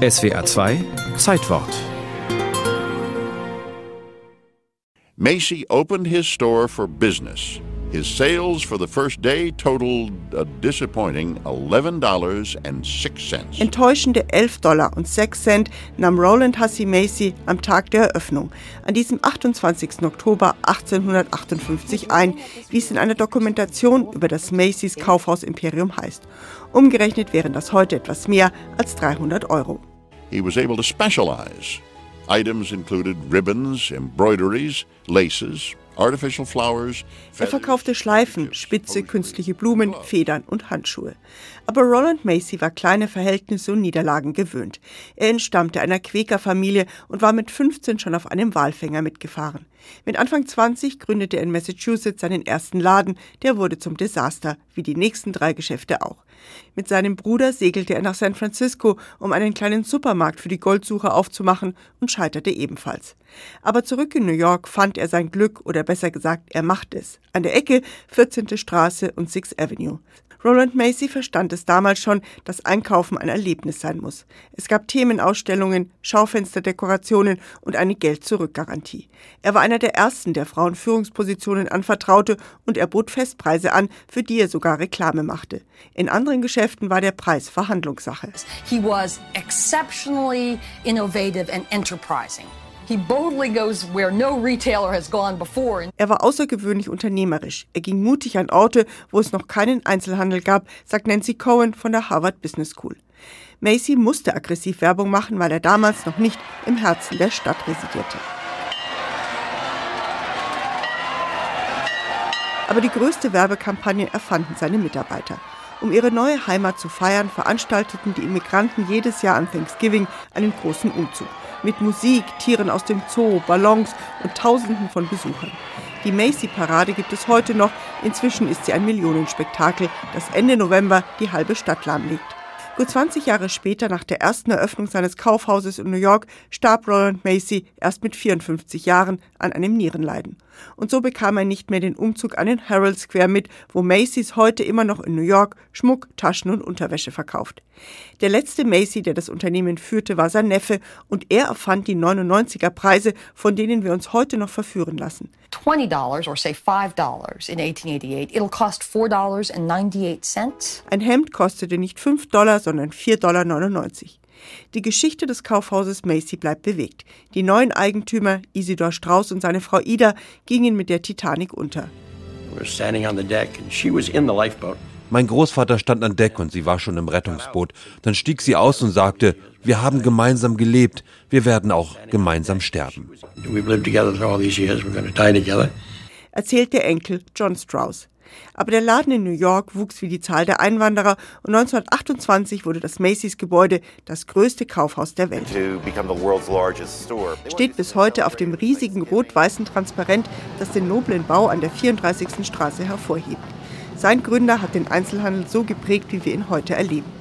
SWR 2 Zeitwort Macy opened his store for business. His sales for the first day totaled a disappointing $11.06. Enttäuschende 11 Dollar und 6 Cent nahm Roland Hussey Macy am Tag der Eröffnung, an diesem 28. Oktober 1858 ein, wie es in einer Dokumentation über das Macy's Kaufhaus Imperium heißt. Umgerechnet wären das heute etwas mehr als 300 Euro. He was able to specialize. Items included ribbons, embroideries, laces. Er verkaufte Schleifen, Spitze, künstliche Blumen, Federn und Handschuhe. Aber Roland Macy war kleine Verhältnisse und Niederlagen gewöhnt. Er entstammte einer Quäkerfamilie und war mit 15 schon auf einem Walfänger mitgefahren. Mit Anfang 20 gründete er in Massachusetts seinen ersten Laden, der wurde zum Desaster, wie die nächsten drei Geschäfte auch. Mit seinem Bruder segelte er nach San Francisco, um einen kleinen Supermarkt für die Goldsucher aufzumachen und scheiterte ebenfalls. Aber zurück in New York fand er sein Glück oder besser gesagt, er macht es. An der Ecke 14. Straße und 6th Avenue. Roland Macy verstand es damals schon, dass Einkaufen ein Erlebnis sein muss. Es gab Themenausstellungen, Schaufensterdekorationen und eine Geld-Zurück-Garantie. Er war einer der ersten, der Frauen Führungspositionen anvertraute und er bot Festpreise an, für die er sogar Reklame machte. In anderen Geschäften war der Preis Verhandlungssache. He was exceptionally innovative and enterprising. Er war außergewöhnlich unternehmerisch. Er ging mutig an Orte, wo es noch keinen Einzelhandel gab, sagt Nancy Cohen von der Harvard Business School. Macy musste aggressiv Werbung machen, weil er damals noch nicht im Herzen der Stadt residierte. Aber die größte Werbekampagne erfanden seine Mitarbeiter. Um ihre neue Heimat zu feiern, veranstalteten die Immigranten jedes Jahr an Thanksgiving einen großen Umzug mit Musik, Tieren aus dem Zoo, Ballons und Tausenden von Besuchern. Die Macy-Parade gibt es heute noch. Inzwischen ist sie ein Millionenspektakel, das Ende November die halbe Stadt lahmlegt. Gut 20 Jahre später, nach der ersten Eröffnung seines Kaufhauses in New York, starb Roland Macy erst mit 54 Jahren an einem Nierenleiden. Und so bekam er nicht mehr den Umzug an den Herald Square mit, wo Macy's heute immer noch in New York Schmuck, Taschen und Unterwäsche verkauft. Der letzte Macy, der das Unternehmen führte, war sein Neffe und er erfand die 99er Preise, von denen wir uns heute noch verführen lassen. $20 or say $5 in 1888, it'll cost $4.98. Ein Hemd kostete nicht 5 Dollar, sondern 4,99 Dollar. Die Geschichte des Kaufhauses Macy bleibt bewegt. Die neuen Eigentümer, Isidor Strauss und seine Frau Ida, gingen mit der Titanic unter. Mein Großvater stand an Deck und sie war schon im Rettungsboot. Dann stieg sie aus und sagte, wir haben gemeinsam gelebt, wir werden auch gemeinsam sterben. Erzählt der Enkel John Strauss. Aber der Laden in New York wuchs wie die Zahl der Einwanderer und 1928 wurde das Macy's Gebäude das größte Kaufhaus der Welt. Steht bis heute auf dem riesigen rot-weißen Transparent, das den noblen Bau an der 34. Straße hervorhebt. Sein Gründer hat den Einzelhandel so geprägt, wie wir ihn heute erleben.